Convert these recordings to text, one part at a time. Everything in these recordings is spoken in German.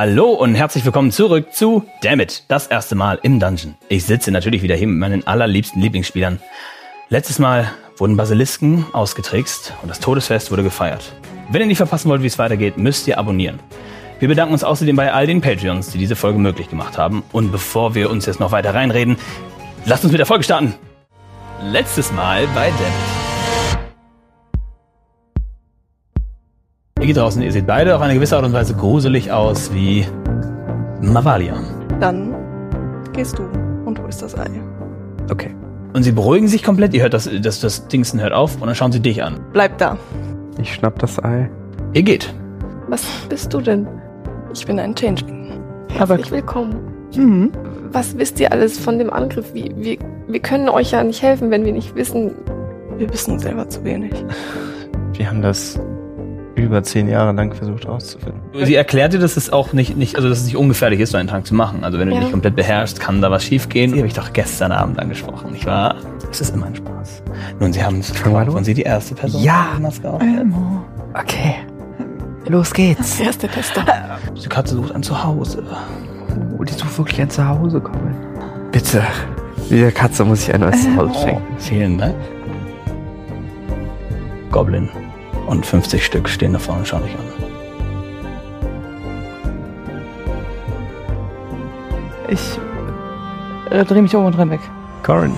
Hallo und herzlich willkommen zurück zu Dammit, das erste Mal im Dungeon. Ich sitze natürlich wieder hier mit meinen allerliebsten Lieblingsspielern. Letztes Mal wurden Basilisken ausgetrickst und das Todesfest wurde gefeiert. Wenn ihr nicht verpassen wollt, wie es weitergeht, müsst ihr abonnieren. Wir bedanken uns außerdem bei all den Patreons, die diese Folge möglich gemacht haben. Und bevor wir uns jetzt noch weiter reinreden, lasst uns mit der Folge starten. Letztes Mal bei Dammit. Ihr geht draußen, ihr seht beide auf eine gewisse Art und Weise gruselig aus wie Mavalia. Dann gehst du und holst das Ei. Okay. Und sie beruhigen sich komplett, ihr hört das, das, das Dingsen hört auf und dann schauen sie dich an. Bleib da. Ich schnapp das Ei. Ihr geht. Was bist du denn? Ich bin ein Changeling. Aber Herzlich willkommen. Mhm. Was wisst ihr alles von dem Angriff? Wir, wir, wir können euch ja nicht helfen, wenn wir nicht wissen. Wir wissen selber zu wenig. Wir haben das über zehn Jahre lang versucht rauszufinden. Sie erklärt dir, dass es auch nicht, nicht, also dass es nicht ungefährlich ist, so einen Trank zu machen. Also wenn du Ja. dich komplett beherrschst, kann da was schiefgehen. Die habe ich doch gestern Abend angesprochen, nicht wahr? Es ist immer ein Spaß. Nun, sie haben es los. und sie die erste Person, Ja. die Maske. Elmo. Okay. Los geht's. Ist der Tester? Die Katze sucht ein Zuhause. Oh, die sucht wirklich ein Zuhause kommen. Bitte. Der Katze muss ich ein neues Zuhause schenken. Vielen Dank. Goblin. Und 50 Stück stehen da vorne und schauen dich an. Ich äh, drehe mich um und renn weg. Corin.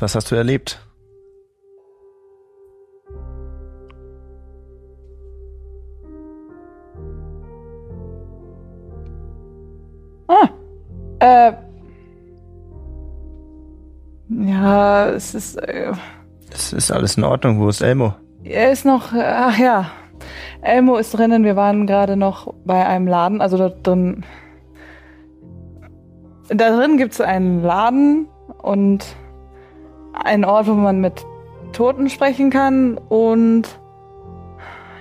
Was hast du erlebt? Ah. Äh. Ja, es ist. Äh, Das ist alles in Ordnung. Wo ist Elmo? er ist noch. Ach ja. Elmo ist drinnen. Wir waren gerade noch bei einem Laden. Also da drin. Da drin gibt es einen Laden und einen Ort, wo man mit Toten sprechen kann. Und.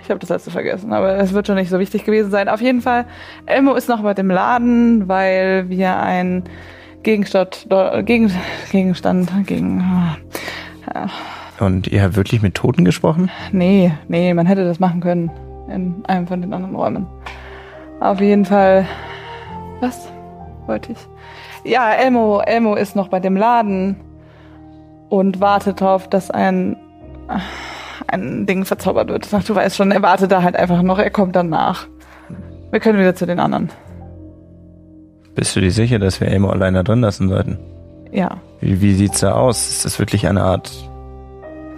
Ich habe das letzte vergessen, aber es wird schon nicht so wichtig gewesen sein. Auf jeden Fall, Elmo ist noch bei dem Laden, weil wir einen Gegenstand, Gegen, Gegenstand, gegen, ah, Und ihr habt wirklich mit Toten gesprochen? nee, nee, man hätte das machen können in einem von den anderen Räumen. Auf jeden Fall, was wollte ich? Ja, Elmo, Elmo ist noch bei dem Laden und wartet darauf, dass ein, ein Ding verzaubert wird. Ach, du weißt schon, er wartet da halt einfach noch, er kommt dann nach. Wir können wieder zu den anderen. Bist du dir sicher, dass wir Elmo allein da drin lassen sollten? Ja. Wie, wie sieht's da aus? Ist das wirklich eine Art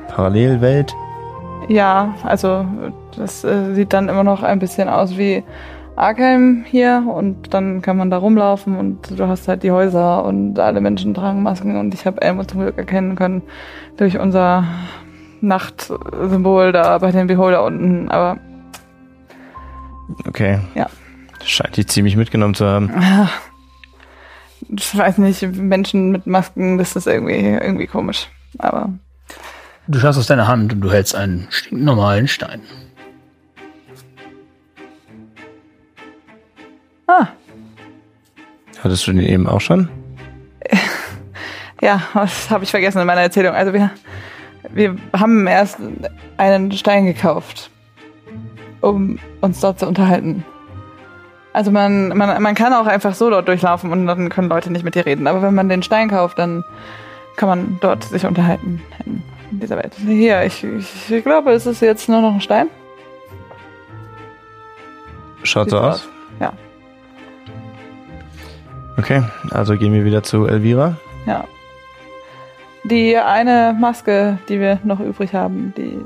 Parallelwelt? Ja, also das äh, sieht dann immer noch ein bisschen aus wie Arkham hier und dann kann man da rumlaufen und du hast halt die Häuser und alle Menschen tragen Masken und ich habe Elmo zum Glück erkennen können durch unser Nachtsymbol da bei den Beholder unten, aber Okay. Ja. Scheint dich ziemlich mitgenommen zu haben. ich weiß nicht, Menschen mit Masken, das ist irgendwie, irgendwie komisch. Aber Du schaust aus deiner Hand und du hältst einen stinknormalen Stein. Ah, Hattest du den eben auch schon? Ja, das habe ich vergessen in meiner Erzählung. Also wir, wir haben erst einen Stein gekauft, um uns dort zu unterhalten. Also man, man, man kann auch einfach so dort durchlaufen und dann können Leute nicht mit dir reden. Aber wenn man den Stein kauft, dann kann man dort sich unterhalten in dieser Welt. Hier, ich, ich, ich glaube, es ist jetzt nur noch ein Stein. Schaut so aus. Okay, also gehen wir wieder zu Elvira. Ja. Die eine Maske, die wir noch übrig haben, die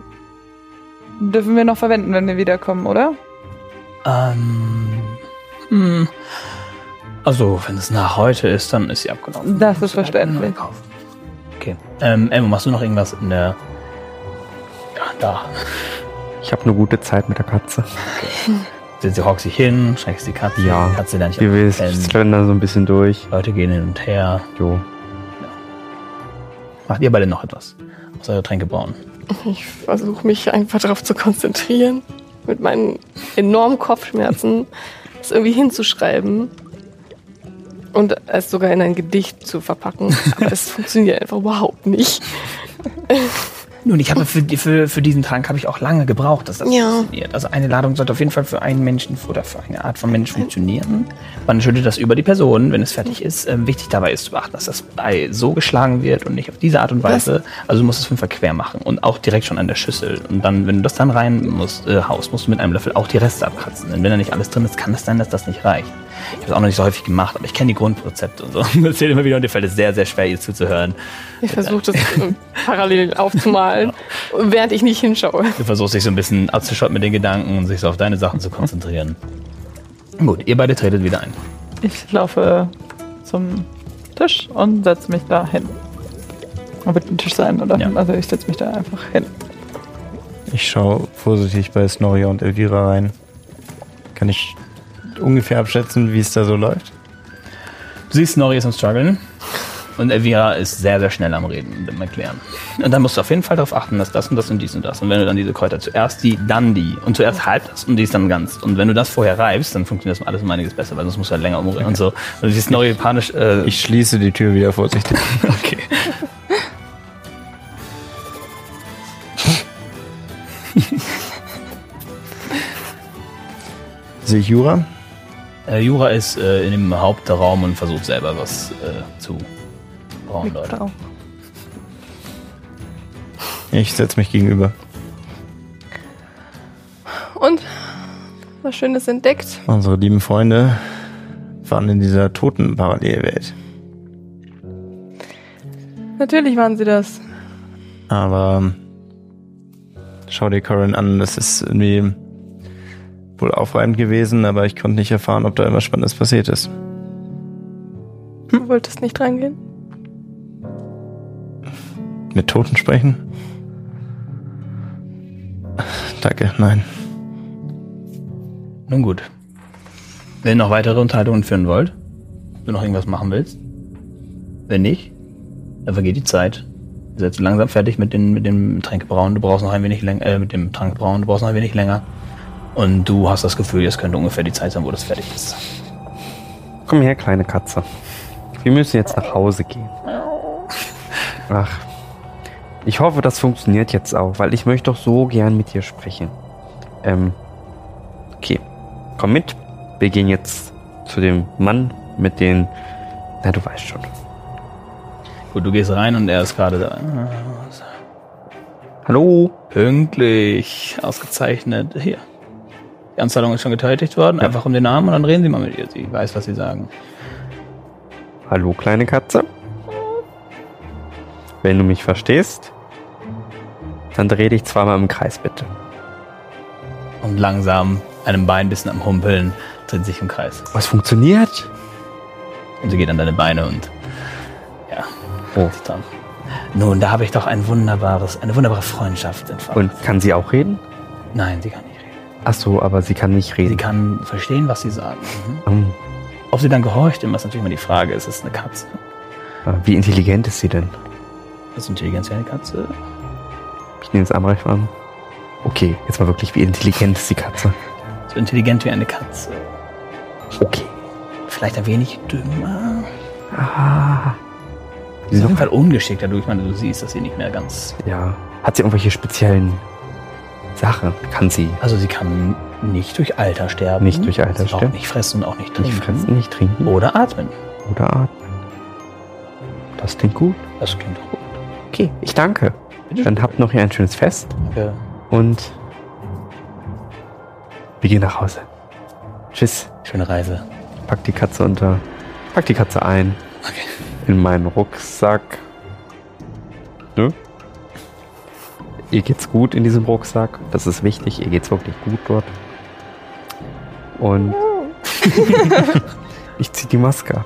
dürfen wir noch verwenden, wenn wir wiederkommen, oder? Ähm. Hm. Also, wenn es nach heute ist, dann ist sie abgelaufen. Das ist verständlich. Okay. Ähm, Elmo, machst du noch irgendwas in der. Ja, da. Ich habe eine gute Zeit mit der Katze. Sie, sie hockt sich hin, schreckst die Katze. Ja. Die Katze lernt nicht Wir schlendern so ein bisschen durch. Leute gehen hin und her. Jo. Macht ihr beide noch etwas? Außer Tränke bauen. Ich versuche mich einfach darauf zu konzentrieren, mit meinen enormen Kopfschmerzen das irgendwie hinzuschreiben und es sogar in ein Gedicht zu verpacken. Aber es funktioniert einfach überhaupt nicht. Nun, ich habe für, für, für diesen Trank habe ich auch lange gebraucht, dass das Ja. funktioniert. Also eine Ladung sollte auf jeden Fall für einen Menschen oder für eine Art von Mensch funktionieren. Man schüttet das über die Person, wenn es fertig ist. Ähm, wichtig dabei ist zu beachten, dass das Ei so geschlagen wird und nicht auf diese Art und Weise. Also du musst es auf jeden Fall quer machen und auch direkt schon an der Schüssel. Und dann, wenn du das dann rein musst, äh, haust, musst du mit einem Löffel auch die Reste abkratzen. Denn wenn da nicht alles drin ist, kann es sein, dass das nicht reicht. Ich habe es auch noch nicht so häufig gemacht, aber ich kenne die Grundrezepte und so. Das erzählt immer wieder und dir fällt es sehr, sehr schwer, ihr zuzuhören. Ich versuche das äh, parallel aufzumalen, während ich nicht hinschaue. Du versuchst dich so ein bisschen abzuschotten mit den Gedanken und sich so auf deine Sachen zu konzentrieren. Gut, ihr beide tretet wieder ein. Ich laufe zum Tisch und setze mich da hin. Wird ein Tisch sein, oder? Ja. Also ich setze mich da einfach hin. Ich schaue vorsichtig bei Snorri und Elvira rein. Kann ich ungefähr abschätzen, wie es da so läuft? Du siehst, Nori ist am struggeln und Elvira ist sehr, sehr schnell am Reden und am Erklären. Und dann musst du auf jeden Fall darauf achten, dass das und das und dies und das. Und wenn du dann diese Kräuter zuerst die, dann die und zuerst halb das und dies dann ganz. Und wenn du das vorher reibst, dann funktioniert das alles um einiges besser, weil sonst musst du halt länger umrühren und so. Und du siehst Nori panisch. Äh, Ich schließe die Tür wieder vorsichtig. okay. Sehe ich Jura? Äh, Jura ist äh, in dem Hauptraum und versucht selber was äh, zu brauen, Leute. Auch. Ich setze mich gegenüber. Und was Schönes entdeckt. Unsere lieben Freunde waren in dieser toten Parallelwelt. Natürlich waren sie das. Aber ähm, schau dir Corin an, das ist irgendwie wohl aufreibend gewesen, aber ich konnte nicht erfahren, ob da irgendwas Spannendes passiert ist. Du wolltest nicht rangehen? Mit Toten sprechen? Danke, nein. Nun gut. Wenn ihr noch weitere Unterhaltungen führen wollt, du noch irgendwas machen willst, wenn nicht, dann vergeht die Zeit. Ihr seid so langsam fertig mit, den, mit dem Tränkebrauen. Du brauchst noch ein wenig länger, äh, mit dem Trankbrauen, du brauchst noch ein wenig länger. Und du hast das Gefühl, es könnte ungefähr die Zeit sein, wo das fertig ist. Komm her, kleine Katze. Wir müssen jetzt nach Hause gehen. Ach. Ich hoffe, das funktioniert jetzt auch, weil ich möchte doch so gern mit dir sprechen. Ähm. Okay. Komm mit. Wir gehen jetzt zu dem Mann mit den. Na, du weißt schon. Gut, du gehst rein und er ist gerade da. Hallo? Pünktlich, ausgezeichnet. Hier. Die Anzahlung ist schon getätigt worden. Ja. Einfach um den Namen und dann reden Sie mal mit ihr. Sie weiß, was Sie sagen. Hallo, kleine Katze. Wenn du mich verstehst, dann dreh dich zweimal im Kreis, bitte. Und langsam, einem Bein ein bisschen am Humpeln, dreht sich im Kreis. Was funktioniert? Und sie geht an deine Beine und ja, Oh. dann. Nun, da habe ich doch ein wunderbares, eine wunderbare Freundschaft entfacht. Und kann sie auch reden? Nein, sie kann nicht. Ach so, aber sie kann nicht Sie reden. kann verstehen, was sie sagen. Mhm. Hm. Ob sie dann gehorcht, immer ist natürlich immer die Frage. Es ist eine Katze. Wie intelligent ist sie denn? Ist Intelligenz wie eine Katze? Ich nehme es Amrecht an. Okay, jetzt mal wirklich, wie intelligent ist die Katze? So intelligent wie eine Katze. Okay. Vielleicht ein wenig dümmer. Ah. Sie ist auf jeden Fall ungeschickt dadurch. Ich meine, du siehst, dass sie nicht mehr ganz. Ja. Hat sie irgendwelche speziellen Sachen? Kann sie Also sie kann nicht durch Alter sterben. Nicht durch Alter sie sterben. Nicht fressen und auch nicht nicht trinken. fressen, nicht trinken Oder atmen. oder atmen? Das klingt gut. Das klingt gut. Okay, ich danke. Bitte Dann habt noch hier ein schönes Fest Ja. und wir gehen nach Hause. Tschüss. Schöne Reise. Pack die Katze unter. Pack die Katze ein. Okay. In meinen Rucksack. Ne? Ihr geht's gut in diesem Rucksack. Das ist wichtig. Ihr geht's wirklich gut dort. Und ich zieh die Maske ab.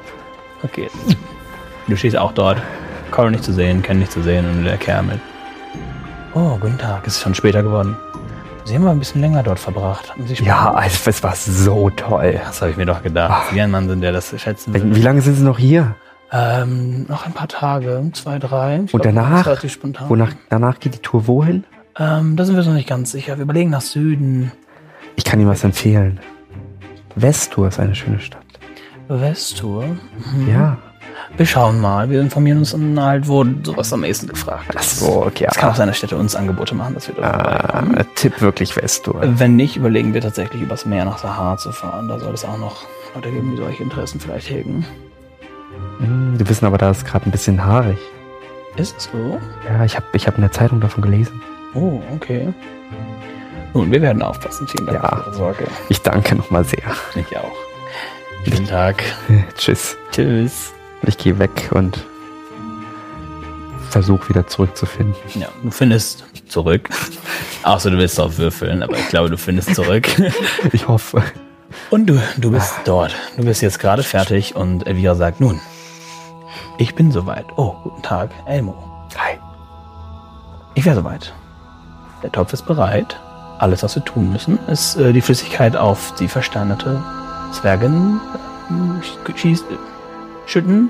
Okay. Du stehst auch dort. Coral nicht zu sehen, Ken nicht zu sehen und der Kerl mit. Oh, guten Tag. Es ist schon später geworden. Sie haben aber ein bisschen länger dort verbracht. Ja, also, es war so toll. Das habe ich mir doch gedacht. Sie ein Mann sind, der das schätzen will. wie lange sind Sie noch hier? Ähm, noch ein paar Tage, zwei, drei. Ich Und glaub, danach? Wonach, danach geht die Tour wohin? Ähm, da sind wir uns noch nicht ganz sicher. Wir überlegen nach Süden. Ich kann Ihnen was empfehlen. Vestur ist eine schöne Stadt. Westtour. Ja. Wir schauen mal. Wir informieren uns dann halt, wo sowas am ehesten gefragt Ach ist. so, okay. Es kann auch sein, dass Städte uns Angebote machen, dass wir dort vorbeikommen. Ah, Tipp wirklich Vestur. Wenn nicht, überlegen wir tatsächlich übers Meer nach Sahara zu fahren. Da soll es auch noch Leute geben, die solche Interessen vielleicht hegen. Hm, Die wissen aber, da ist gerade ein bisschen haarig. Ist es so? Ja, ich habe ich hab in der Zeitung davon gelesen. Oh, okay. Nun, wir werden aufpassen. Vielen Dank Ja. für Ihre Sorge. Ich danke nochmal sehr. Ich auch. Guten Tag. Tschüss. Tschüss. Ich gehe weg und versuche wieder zurückzufinden. Ja, du findest zurück. Außer du willst drauf würfeln, aber ich glaube, du findest zurück. Ich hoffe. Und du, du bist dort. Du bist jetzt gerade fertig und Elvira sagt, nun, ich bin soweit. Oh, guten Tag, Elmo. Hi. Ich wäre soweit. Der Topf ist bereit. Alles, was wir tun müssen, ist äh, die Flüssigkeit auf die versteinerte Zwergin äh, schieß, äh, schütten.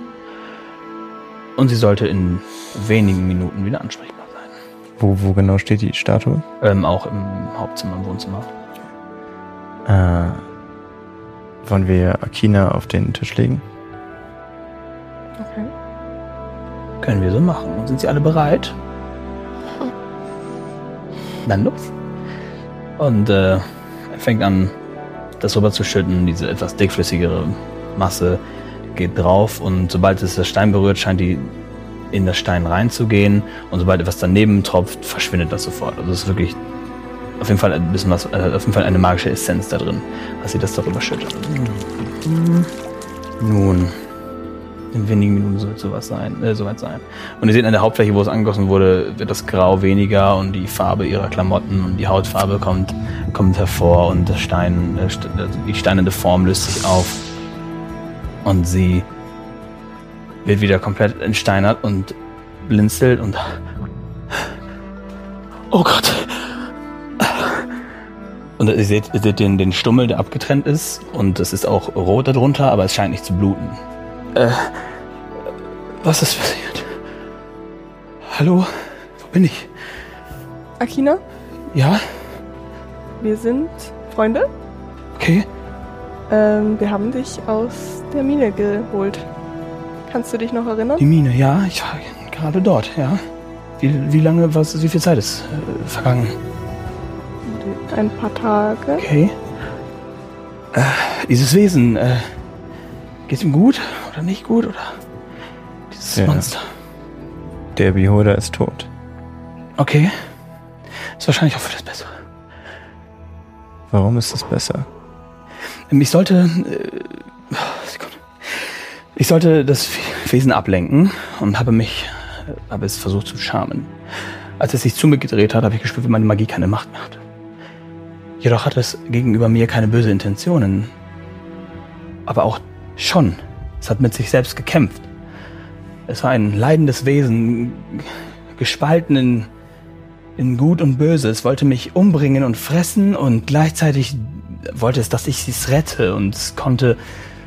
Und sie sollte in wenigen Minuten wieder ansprechbar sein. Wo, wo genau steht die Statue? Ähm, auch im Hauptzimmer, im Wohnzimmer. Äh, wollen wir Akina auf den Tisch legen? Okay. Können wir so machen. Sind sie alle bereit? Dann los. Und äh, er fängt an, das rüber zu schütten, diese etwas dickflüssigere Masse geht drauf und sobald es das Stein berührt, scheint die in das Stein reinzugehen und sobald etwas daneben tropft, verschwindet das sofort. Also es ist wirklich auf jeden Fall ein bisschen was, äh, auf jeden Fall eine magische Essenz da drin, als sie das darüber schüttet. Nun, in wenigen Minuten soll es sowas sein, äh, soweit sein. Und ihr seht an der Hauptfläche, wo es angegossen wurde, wird das Grau weniger und die Farbe ihrer Klamotten und die Hautfarbe kommt, kommt hervor und das Stein, äh, also die steinende Form löst sich auf. Und sie wird wieder komplett entsteinert und blinzelt und. Oh Gott! Und ihr seht, ihr seht den, den Stummel, der abgetrennt ist. Und es ist auch rot darunter, aber es scheint nicht zu bluten. Äh, was ist passiert? Hallo? Wo bin ich? Akina, Ja? wir sind Freunde. Okay. Ähm, wir haben dich aus der Mine geholt. Kannst du dich noch erinnern? Die Mine, ja, ich war gerade dort, ja. Wie, wie lange, was, wie viel Zeit ist äh, vergangen? Ein paar Tage. Okay. Äh, dieses Wesen, äh, geht's ihm gut oder nicht gut oder? Dieses Ja. Monster. Der Beholder ist tot. Okay. Ist wahrscheinlich auch für das Bessere. Warum ist es besser? Ähm, Ich sollte. Äh, Sekunde. Ich sollte das Wesen ablenken und habe mich. äh, habe es versucht zu schamen. Als es sich zu mir gedreht hat, habe ich gespürt, wie meine Magie keine Macht mehr hat. Jedoch hat es gegenüber mir keine böse Intentionen. Aber auch schon. Es hat mit sich selbst gekämpft. Es war ein leidendes Wesen, gespalten in, in Gut und Böse. Es wollte mich umbringen und fressen und gleichzeitig wollte es, dass ich es rette und es konnte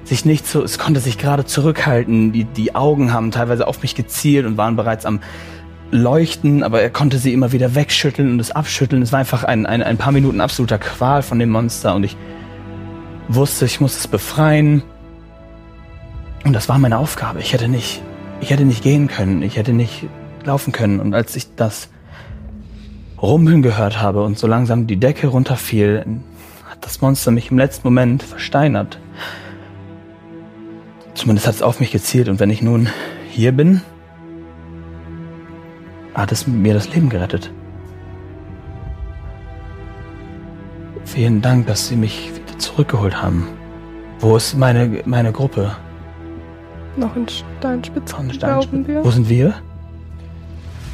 sich nicht so, es konnte sich gerade zurückhalten. Die, die Augen haben teilweise auf mich gezielt und waren bereits am Leuchten, aber er konnte sie immer wieder wegschütteln und es abschütteln. Es war einfach ein, ein, ein paar Minuten absoluter Qual von dem Monster und ich wusste, ich muss es befreien. Und das war meine Aufgabe. Ich hätte nicht, ich hätte nicht gehen können. Ich hätte nicht laufen können. Und als ich das Rumpeln gehört habe und so langsam die Decke runterfiel, hat das Monster mich im letzten Moment versteinert. Zumindest hat es auf mich gezielt und wenn ich nun hier bin, hat es mir das Leben gerettet. Vielen Dank, dass Sie mich wieder zurückgeholt haben. Wo ist meine, meine Gruppe? Noch in Steinspitze, Von glauben wir. Wo sind wir?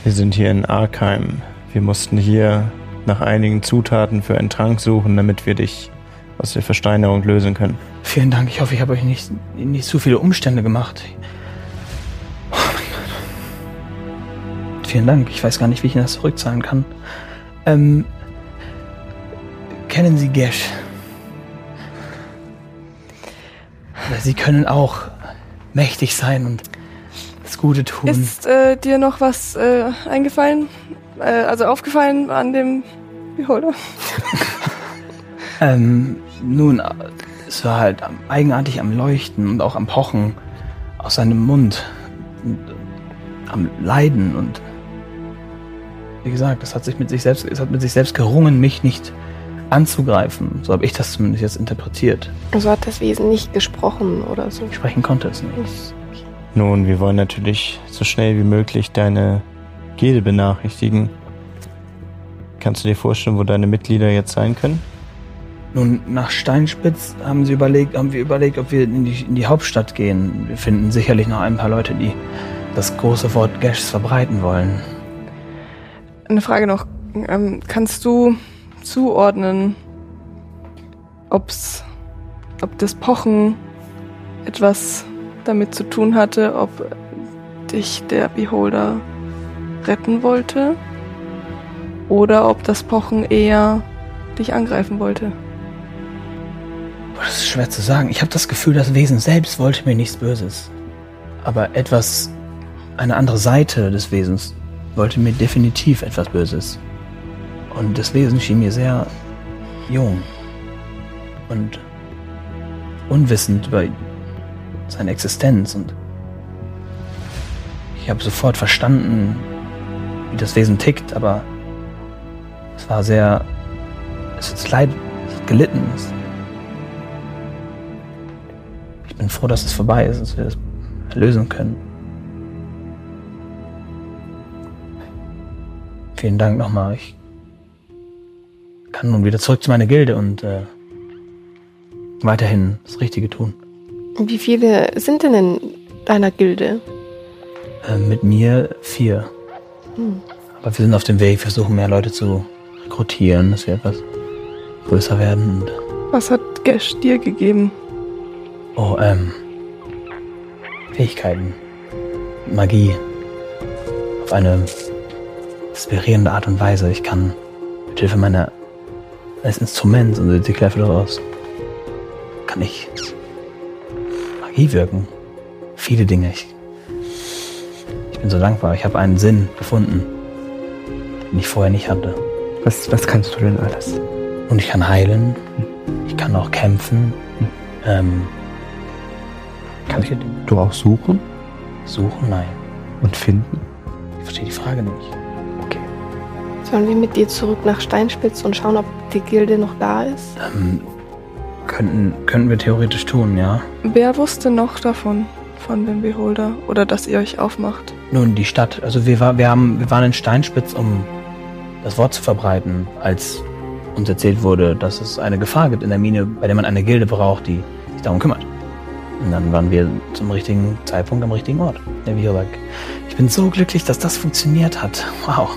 Wir sind hier in Arkheim. Wir mussten hier nach einigen Zutaten für einen Trank suchen, damit wir dich aus der Versteinerung lösen können. Vielen Dank. Ich hoffe, ich habe euch nicht, nicht zu viele Umstände gemacht. Oh mein Gott. Vielen Dank. Ich weiß gar nicht, wie ich Ihnen das zurückzahlen kann. Ähm, kennen Sie Gesh? Sie können auch mächtig sein und das Gute tun. Ist äh, dir noch was äh, eingefallen? Äh, also aufgefallen an dem Beholder? Ähm, nun, es war halt eigenartig am Leuchten und auch am Pochen aus seinem Mund. Und, äh, am Leiden und wie gesagt, es hat sich mit sich selbst, es hat mit sich selbst gerungen, mich nicht anzugreifen. So habe ich das zumindest jetzt interpretiert. Also hat das Wesen nicht gesprochen oder so. Sprechen konnte es nicht. Nun, wir wollen natürlich so schnell wie möglich deine Gilde benachrichtigen. Kannst du dir vorstellen, wo deine Mitglieder jetzt sein können? Nun, nach Steinspitz haben sie überlegt, haben wir überlegt, ob wir in die, in die Hauptstadt gehen. Wir finden sicherlich noch ein paar Leute, die das große Wort Gashs verbreiten wollen. Eine Frage noch. Ähm, kannst du zuordnen, ob's, ob das Pochen etwas damit zu tun hatte, ob dich der Beholder retten wollte? Oder ob das Pochen eher dich angreifen wollte? Das ist schwer zu sagen. Ich habe das Gefühl, das Wesen selbst wollte mir nichts Böses. Aber etwas, eine andere Seite des Wesens wollte mir definitiv etwas Böses. Und das Wesen schien mir sehr jung und unwissend über seine Existenz. Und ich habe sofort verstanden, wie das Wesen tickt, aber es war sehr, es ist leid, es hat gelitten. Es ich bin froh, dass es vorbei ist, dass wir das lösen können. Vielen Dank nochmal. Ich kann nun wieder zurück zu meiner Gilde und äh, weiterhin das Richtige tun. Wie viele sind denn in deiner Gilde? Äh, mit mir vier. Hm. Aber wir sind auf dem Weg, wir versuchen mehr Leute zu rekrutieren, dass wir etwas größer werden. Und, Was hat Gesh dir gegeben? oh, ähm, Fähigkeiten. Magie. Auf eine inspirierende Art und Weise. Ich kann mit Hilfe meiner eines Instruments und die Kläffe daraus kann ich Magie wirken. Viele Dinge. Ich, ich bin so dankbar. Ich habe einen Sinn gefunden, den ich vorher nicht hatte. Was, was kannst du denn alles? Und ich kann heilen. Ich kann auch kämpfen. Ähm, Kannst du auch suchen Suchen? Nein. und finden? Ich verstehe die Frage nicht. Sollen wir mit dir zurück nach Steinspitz und schauen, ob die Gilde noch da ist? Ähm, könnten, könnten wir theoretisch tun, ja. Wer wusste noch davon, von dem Beholder? Oder dass ihr euch aufmacht? Nun, die Stadt. Also wir, war, wir, haben, wir waren in Steinspitz, um das Wort zu verbreiten, als uns erzählt wurde, dass es eine Gefahr gibt in der Mine, bei der man eine Gilde braucht, die sich darum kümmert. Und dann waren wir zum richtigen Zeitpunkt am richtigen Ort. Der Virag. Ich bin so glücklich, dass das funktioniert hat. Wow.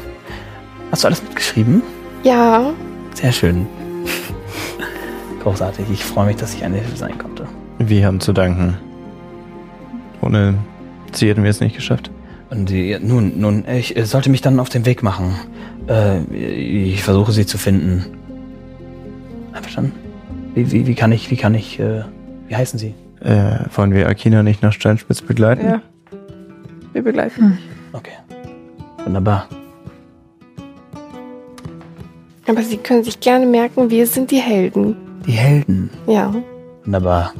Hast du alles mitgeschrieben? Ja, Sehr schön. Großartig. Ich freue mich, dass ich eine Hilfe sein konnte. Wir haben zu danken. Ohne sie hätten wir es nicht geschafft. Und die, nun, nun, ich äh, sollte mich dann auf den Weg machen. Äh, ich versuche sie zu finden. Einverstanden? Wie, wie, wie kann ich, wie kann ich, äh, wie heißen sie? Äh, wollen wir Akina nicht nach Steinspitz begleiten? ja. Wir begleiten. Okay. Wunderbar. Aber Sie können sich gerne merken, wir sind die Helden. Die Helden. Ja. Wunderbar.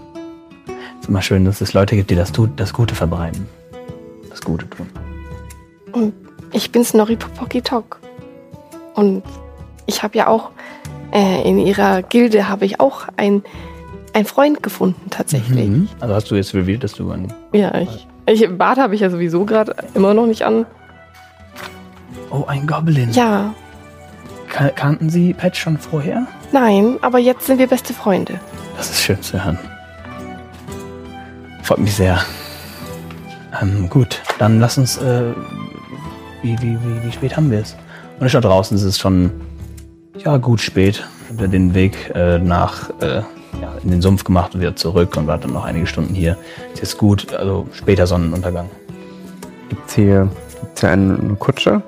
ist immer schön, dass es Leute gibt, die das, tut, das Gute verbreiten. Das Gute tun. Und ich bin Snorri Popokitok. Und ich habe ja auch äh, in ihrer Gilde habe ich auch ein, ein Freund gefunden tatsächlich. Mhm. Also hast du jetzt revealed, dass du ein... Ja, ich, ich Bart habe ich ja sowieso gerade immer noch nicht an. Oh, ein Goblin. Ja, kannten Sie Patch schon vorher? nein, aber jetzt sind wir beste Freunde. Das ist schön zu hören. Freut mich sehr. Ähm, gut, dann lass uns äh, wie, wie, wie, wie spät haben wir es? Und ich schaue draußen, es ist schon, ja, gut spät. Haben wir den Weg äh, nach, äh, ja, in den Sumpf gemacht und wieder zurück und war dann noch einige Stunden hier. Es ist gut, also später Sonnenuntergang. Gibt's hier, gibt's hier eine Kutsche?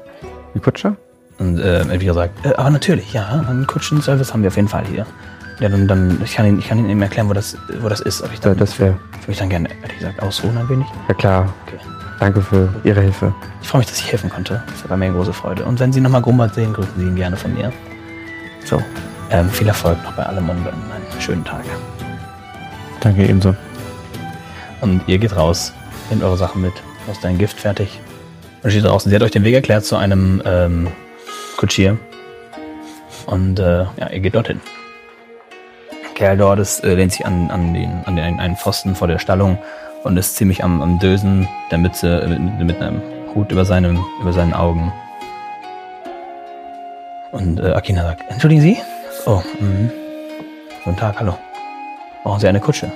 Eine Kutsche? Und äh, Elvira sagt, äh, aber natürlich, ja, einen Kutschenservice haben wir auf jeden Fall hier. Ja, dann, dann ich kann Ihnen, ich kann Ihnen eben erklären, wo das, wo das ist. Aber ich dann, das wäre. ich würde mich dann gerne, ehrlich gesagt, ausruhen ein wenig. Ja klar. Okay. Danke für Ihre Hilfe. Ich freue mich, dass ich helfen konnte. Das war mir eine große Freude. Und wenn Sie nochmal Grumbart sehen, grüßen Sie ihn gerne von mir. So, ähm, viel Erfolg noch bei allem und einen schönen Tag. Danke ebenso. Und ihr geht raus, nehmt eure Sachen mit, lasst dein Gift fertig und steht draußen. Sie hat euch den Weg erklärt zu einem ähm, Kutschier. Und äh, ja, ihr geht dorthin. Kerl dort ist, äh, lehnt sich an, an, den, an den einen Pfosten vor der Stallung und ist ziemlich am, am Dösen, der Mütze äh, mit, mit einem Hut über, seinem, über seinen Augen. Und äh, Akina sagt, entschuldigen Sie? Oh, mhm. Guten Tag, hallo. Brauchen Sie eine Kutsche?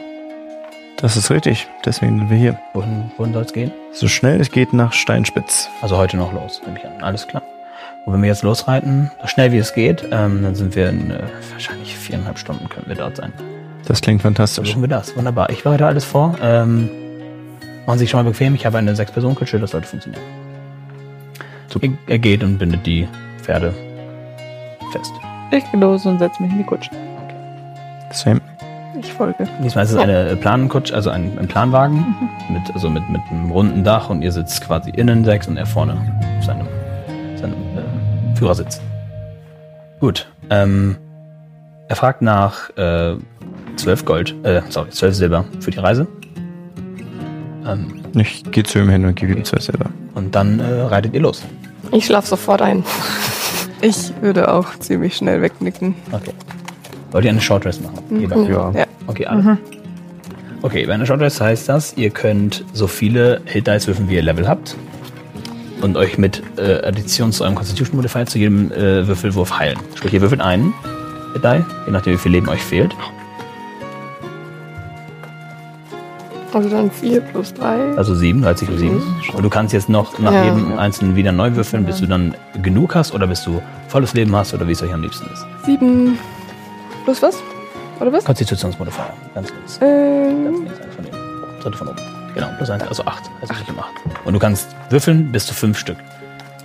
Das ist richtig. Deswegen sind wir hier. Wohin, wohin soll es gehen? So schnell es geht nach Steinspitz. Also heute noch los, nehme ich an. Alles klar. Und wenn wir jetzt losreiten, so schnell wie es geht, ähm, dann sind wir in äh, wahrscheinlich viereinhalb Stunden können wir dort sein. Das klingt fantastisch. Versuchen wir das. Wunderbar. Ich bereite alles vor. Ähm, machen Sie sich schon mal bequem. Ich habe eine Sechs-Personen-Kutsche, das sollte funktionieren. Er, er geht und bindet die Pferde fest. Ich gehe los und setze mich in die Kutsche. Same. Ich folge. Diesmal ist es eine Plankutsche, also ein, ein Planwagen mit, also mit, mit einem runden Dach und ihr sitzt quasi innen sechs und er vorne auf seinem, seinem Führersitz. Gut. Ähm, er fragt nach äh, 12 Gold, äh, sorry, 12 Silber für die Reise. Ähm, Ich gehe zu ihm hin und gebe ihm zwei selber. und dann äh, reitet ihr los. Ich schlaf sofort ein. Ich würde auch ziemlich schnell wegnicken. Okay. Wollt ihr eine Short Rest machen? Beide? Ja. Ja. Okay, alle. Okay, bei einer Short Rest heißt das, ihr könnt so viele Hit Dice würfeln, wie ihr Level habt. Und euch mit äh, Addition zu eurem Constitution Modifier zu jedem äh, Würfelwurf heilen. Sprich, ihr würfelt einen Die, je nachdem wie viel Leben euch fehlt. Also dann 4 plus 3. Also 7, 30 plus 7. Und du kannst jetzt noch nach Ja. jedem einzelnen wieder neu würfeln, bis du dann genug hast oder bis du volles Leben hast oder wie es euch am liebsten ist. 7 plus was? Oder was? Konstitutionsmodifier, ganz kurz. Ähm, Ganz links, eins von denen. Dritte von oben. Genau, plus eins, also acht. Also nicht um acht. Und du kannst würfeln bis zu fünf Stück.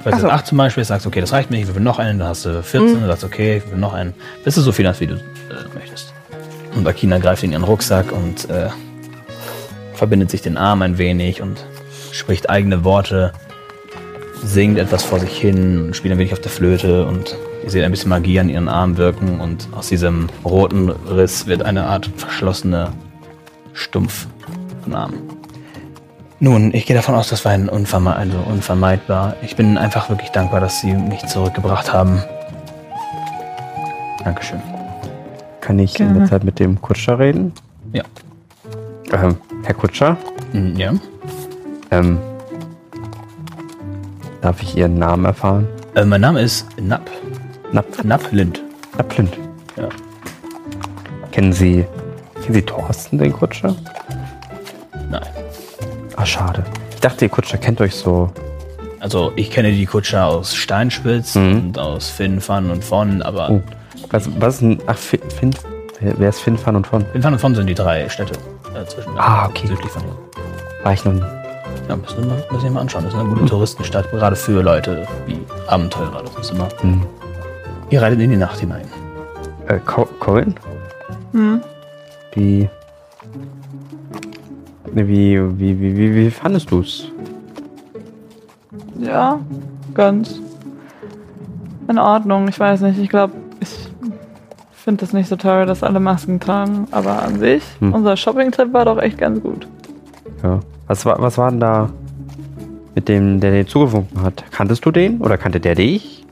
Ach du so. acht zum Beispiel sagst, okay, das reicht mir, ich würfel noch einen, dann hast du 14, dann sagst okay, ich würfel noch einen, bis du so viel hast, wie du äh, möchtest. Und Akina greift in ihren Rucksack und äh, verbindet sich den Arm ein wenig und spricht eigene Worte, singt etwas vor sich hin und spielt ein wenig auf der Flöte und ihr seht ein bisschen Magie an ihren Arm wirken und aus diesem roten Riss wird eine Art verschlossene Stumpf von Arm. Nun, ich gehe davon aus, das war ein unverme also unvermeidbar. Ich bin einfach wirklich dankbar, dass Sie mich zurückgebracht haben. Dankeschön. Kann ich in Gerne. der Zeit mit dem Kutscher reden? Ja. Ähm, Herr Kutscher, Hm, Ja. ähm, darf ich Ihren Namen erfahren? Äh, mein Name ist Napp. Napp, Napp Lind. Napp Lind. Ja. Kennen Sie, kennen Sie Thorsten, den Kutscher? Ah, schade. Ich dachte, Ihr Kutscher kennt euch so. Also ich kenne die Kutscher aus Steinspitz Mhm. und aus Finfan und von, aber Oh. Was, was ist denn, ach, Fin, Fin, wer ist Finn, Fan und von? Finfan und von sind die drei Städte äh, zwischen Ah, okay. südlich von hier. War ich noch nie. Ja, müssen wir mal, müssen wir mal anschauen. Das ist eine gute Touristenstadt, gerade für Leute wie Abenteurer. Das ist immer. Hm. Ihr reitet in die Nacht hinein. Äh, Co Corin? Hm. Wie, wie, wie, wie, wie, wie fandest du's? Ja, ganz in Ordnung. Ich weiß nicht, ich glaube, ich finde es nicht so toll, dass alle Masken tragen. Aber an sich, Hm. unser Shopping-Trip war doch echt ganz gut. Ja. Was war, was war denn da mit dem, der dir zugewunken hat? Kanntest du den oder kannte der dich?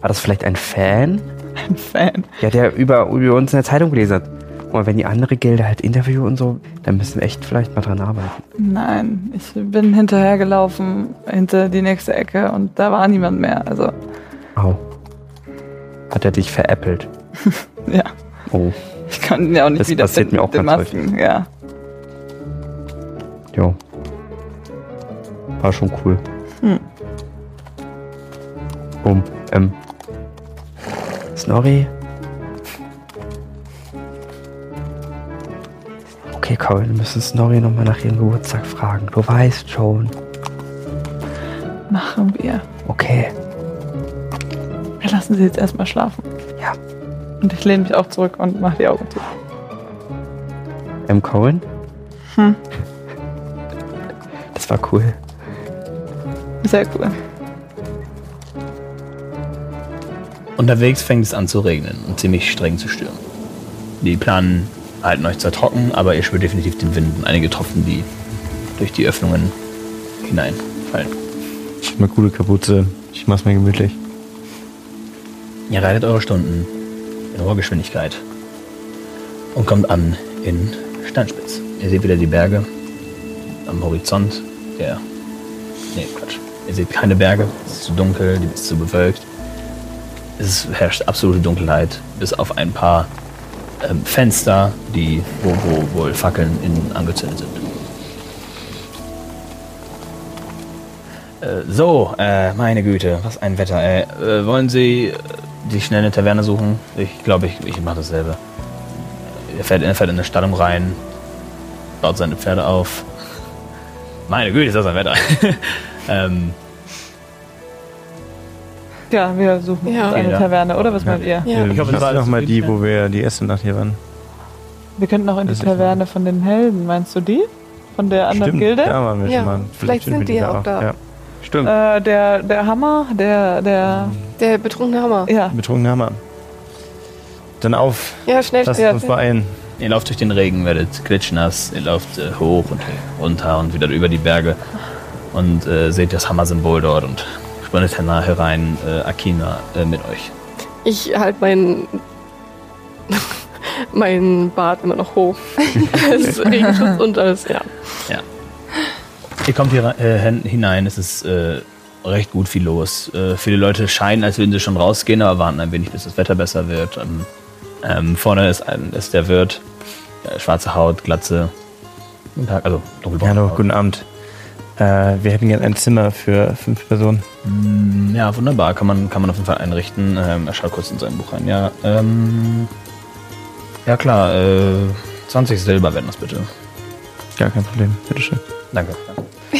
War das vielleicht ein Fan? Ein Fan. Ja, der über, über uns in der Zeitung gelesen hat. Und wenn die andere Gelder halt Interview und so, dann müssen wir echt vielleicht mal dran arbeiten. Nein, ich bin hinterhergelaufen, hinter die nächste Ecke und da war niemand mehr. Also, Au. Hat er dich veräppelt? ja, Oh, ich kann ihn ja auch nicht Das wieder passiert mir auch den ganz Masken. Ja. jo. War schon cool. Um, ähm. Snorri? Okay, Corin, wir müssen Snorri nochmal nach ihrem Geburtstag fragen. Du weißt schon. Machen wir. Okay. Wir lassen sie jetzt erstmal schlafen. Ja. Und ich lehne mich auch zurück und mache die Augen zu. M. Cohen? Hm. Das war cool. Sehr cool. Unterwegs fängt es an zu regnen und ziemlich streng zu stürmen. Die Planen halten euch zwar trocken, aber ihr spürt definitiv den Wind und einige Tropfen, die durch die Öffnungen hineinfallen. Ich hab eine coole Kapuze. Ich mach's mir gemütlich. Ihr reitet eure Stunden in hoher Geschwindigkeit und kommt an in Steinspitz. Ihr seht wieder die Berge am Horizont. Der. Nee, Quatsch. Ihr seht keine Berge. Es ist zu dunkel, die ist zu bewölkt. Es herrscht absolute Dunkelheit, bis auf ein paar ähm, Fenster, die, wo, wo wohl Fackeln innen angezündet sind. Äh, so, äh, meine Güte, was ein Wetter. Ey. Äh, wollen Sie äh, die schnell eine Taverne suchen? Ich glaube, ich, ich mache dasselbe. Er fährt, er fährt in eine Stallung rein, baut seine Pferde auf. Meine Güte, ist das ein Wetter. ähm, Ja, wir suchen Ja. uns eine Ja. Taverne, oder? Was meint ihr? Ja. Ich hoffe, das ist noch mal die, wo wir die erste Nacht hier waren. Wir könnten auch in die Das ist- Taverne von den Helden. Meinst du die? Von der anderen Gilde? da waren wir Ja, schon mal. vielleicht sind die ja auch da. Ja. Stimmt. Äh, der, der Hammer, der, der, Der betrunkene Hammer. ja. Betrunkener Hammer. Dann auf. Ja, schnell. Lass ja, uns beeilen. ihr lauft durch den Regen, werdet klitschnass, ihr lauft äh, hoch und runter und wieder über die Berge und äh, seht das Hammer-Symbol dort und sprintet herein, äh, Akina äh, mit euch. Ich halte meinen meinen Bart immer noch hoch. es ist Regenschutz und alles, ja. Ihr kommt hier äh, hin- hinein, es ist äh, recht gut viel los. Äh, viele Leute scheinen, als würden sie schon rausgehen, aber warten ein wenig, bis das Wetter besser wird. Ähm, ähm, vorne ist, ein, ist der Wirt, äh, schwarze Haut, Glatze. Guten Tag, also dunkelbraune Hallo, Haut. guten Abend. Äh, wir hätten gerne ein Zimmer für fünf Personen. Mm, Ja, wunderbar, kann man, kann man auf jeden Fall einrichten. Ähm, er schaut kurz in sein Buch rein. Ja, ähm, ja klar, äh, 20 Silber werden das bitte. Gar kein Problem. Bitteschön. Danke.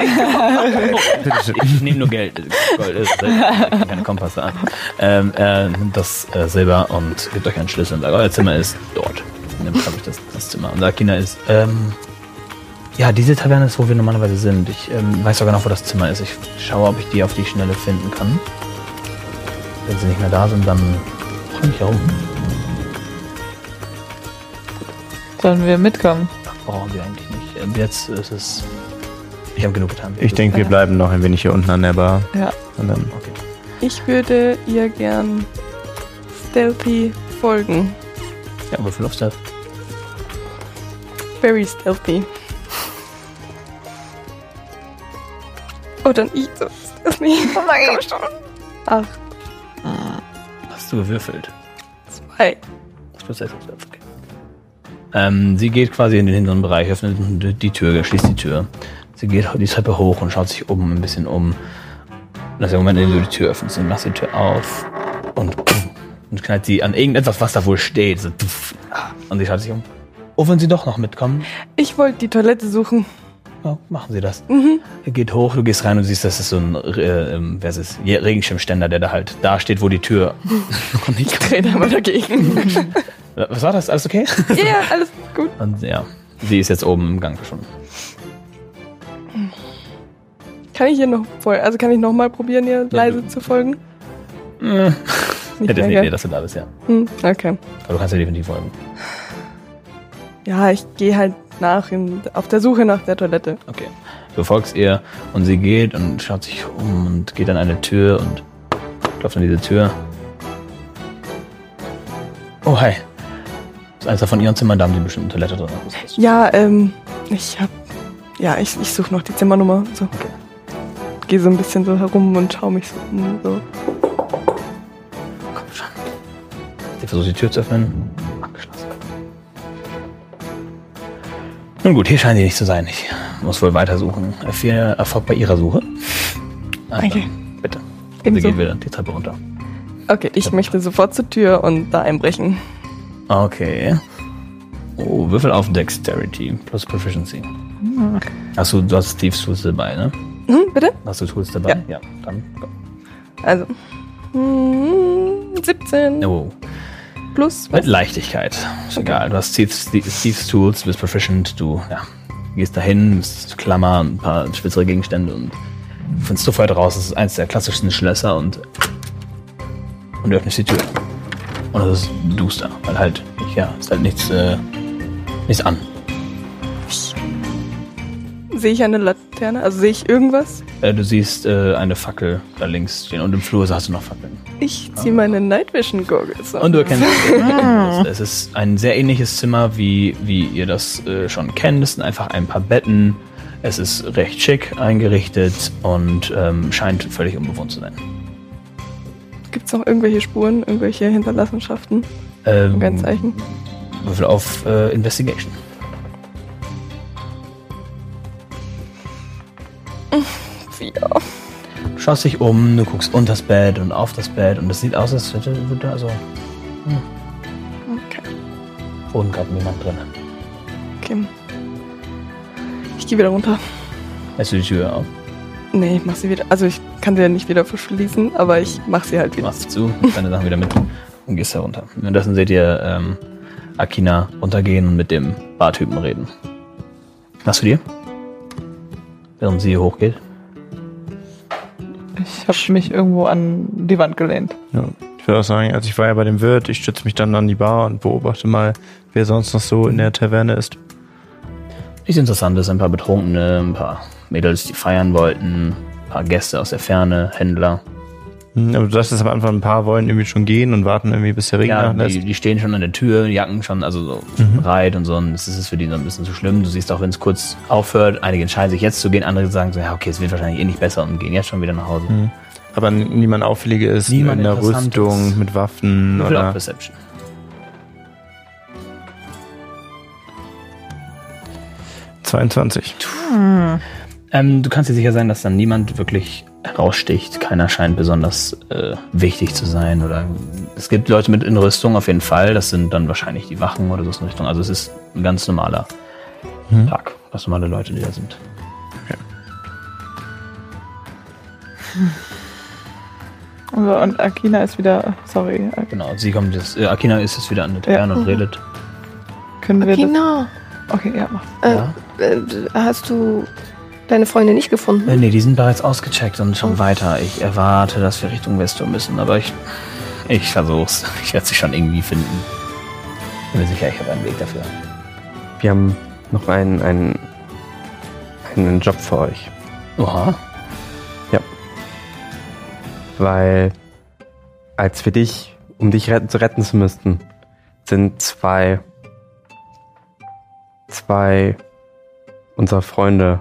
danke. oh, ich nehme nur Geld. Gold ist Silber. Ich kann keine Kompasse an. Ähm, er nimmt das äh, Silber und gibt euch einen Schlüssel und sagt, euer Zimmer ist dort. Nimmt, glaube ich, das, das Zimmer. Und Akina ist, ähm, ja, diese Taverne ist, wo wir normalerweise sind. Ich ähm, weiß sogar noch, wo das Zimmer ist. Ich schaue, ob ich die auf die Schnelle finden kann. Wenn sie nicht mehr da sind, dann komme ich herum. Sollen wir mitkommen? Brauchen wir eigentlich nicht. Ähm, jetzt ist es. Ich habe genug getan. Ich denke, wir bleiben noch ein wenig hier unten an der Bar. Ja. Und dann Okay. Ich würde ihr gern stealthy folgen. Ja, Würfel auf Stealth. Very stealthy. Oh, dann ich so stealthy. Oh mein Gott. schon. Ach, Hast du gewürfelt? zwei. Das auf Stealth, okay. Ähm, sie geht quasi in den hinteren Bereich, öffnet die- die Tür, schließt die Tür. Sie geht die Treppe hoch und schaut sich oben ein bisschen um. Und das ist der Moment, in dem du die Tür öffnest. Und machst die Tür auf und, und knallt sie an irgendetwas, was da wohl steht. So, und sie schaut sich um. Oh, wollen Sie doch noch mitkommen? Ich wollte die Toilette suchen. Ja, machen Sie das. Mhm. Er geht hoch, du gehst rein und siehst, das ist so ein äh, ähm, wer ist es? Regenschirmständer, der da halt da steht, wo die Tür noch nicht Dreh da mal dagegen. Was war das? Alles okay? Ja, ja, alles gut. Und ja, sie ist jetzt oben im Gang verschwunden. Kann ich hier noch voll, also kann ich noch mal probieren, ihr leise zu folgen? Äh, Nicht Hätte mehr, nicht gell? nee, dass du da bist, ja. Hm, okay. Aber du kannst ja definitiv folgen. Ja, ich gehe halt nach in, auf der Suche nach der Toilette. Okay. Du folgst ihr und sie geht und schaut sich um und geht an eine Tür und klopft an diese Tür. Oh, hi. Das ist eines von ihren Zimmern, da haben sie bestimmt eine Toilette drin. Ja, ähm, ich hab, ja, ich, ich suche noch die Zimmernummer. So. Gehe so ein bisschen so herum und schaue mich so um. So. Komm schon. Sie versucht die Tür zu öffnen. Nun gut, hier scheint sie nicht zu sein. Ich muss wohl weitersuchen. Viel Erfolg bei ihrer Suche. Also, Danke. Bitte. Sie Ebenso. geht wieder die Treppe runter. Okay, ich möchte sofort zur Tür und da einbrechen. Okay. Oh, Würfel auf Dexterity plus Proficiency. Hast du, du hast Thieves Tools dabei, ne? Hm, bitte? Hast du Tools dabei? Ja. dann go. Also. hm, 17 Oh, plus mit was? Leichtigkeit. Ist egal. Du hast Thieves, Tools, bist proficient, du ja, gehst dahin, bist Klammer, ein paar spitzere Gegenstände und du findest sofort raus, es ist eins der klassischsten Schlösser und, und du öffnest die Tür. Und es ist duster, weil halt, ja, ist halt nichts, äh, nichts an. Sehe ich eine Laterne? Also sehe ich irgendwas? Äh, du siehst äh, eine Fackel da links stehen und im Flur hast du noch Fackeln. Ich ziehe meine Night Vision Goggles an. Und du erkennst, es ist ein sehr ähnliches Zimmer, wie, wie ihr das äh, schon kennt. Es sind einfach ein paar Betten. Es ist recht schick eingerichtet und ähm, scheint völlig unbewohnt zu sein. Gibt es noch irgendwelche Spuren, irgendwelche Hinterlassenschaften? Ähm, Kein Zeichen. Würfel auf äh, Investigation. Vier. Du schaust dich um, du guckst unter das Bett und auf das Bett und es sieht aus, als hätte würde da also Okay. Boden gerade niemand drin. okay. Ich gehe wieder runter. Lässt du die Tür auf? Nee, ich mach sie wieder. Also ich kann sie ja nicht wieder verschließen, aber ich mach sie halt Du wieder. machst sie zu, deine Sachen wieder mit und gehst herunter. Währenddessen seht ihr ähm, Akina runtergehen und mit dem Bartypen reden. Was für dir? Während sie hochgeht. Ich habe mich irgendwo an die Wand gelehnt. Ja, ich würde auch sagen, also ich war ja bei dem Wirt, ich stütze mich dann an die Bar und beobachte mal, wer sonst noch so in der Taverne ist. Nichts Interessantes, ein paar Betrunkene, ein paar Mädels, die feiern wollten, ein paar Gäste aus der Ferne, Händler. Hm, Aber du sagtest am Anfang, ein paar wollen irgendwie schon gehen und warten irgendwie, bis der Regen Ja, nachlässt. die, die stehen schon an der Tür, Jacken schon, also so bereit und so. Und das ist für die so ein bisschen zu schlimm. Du siehst auch, wenn es kurz aufhört, einige entscheiden sich jetzt zu gehen, andere sagen so, ja, okay, es wird wahrscheinlich eh nicht besser und gehen jetzt schon wieder nach Hause. Aber n- niemand auffällige ist Niemand in der. Rüstung, mit Waffen oder. Perception. Hm. 22. Ähm, du kannst dir sicher sein, dass dann niemand wirklich heraussticht. Keiner scheint besonders äh, wichtig zu sein. Oder es gibt Leute mit in Rüstung auf jeden Fall. Das sind dann wahrscheinlich die Wachen oder so in Richtung. Also es ist ein ganz normaler Tag. Ganz normale Leute, die da sind. Also, und Akina ist wieder. Sorry, Ak- Genau. Sie kommt jetzt. Äh, Akina ist jetzt wieder an der Taverne und redet. können wir Akina, das. Okay, ja, mach. äh, Ja. äh, hast du deine Freunde nicht gefunden? Äh, nee, die sind bereits ausgecheckt und schon weiter. Ich erwarte, dass wir Richtung Westur müssen, aber ich. Ich versuch's. Ich werde sie schon irgendwie finden. Bin mir sicher, ich habe einen Weg dafür. Wir haben noch einen, einen, einen Job für euch. Oha. Weil als wir dich, um dich retten, zu retten zu müssten, sind zwei, zwei unserer Freunde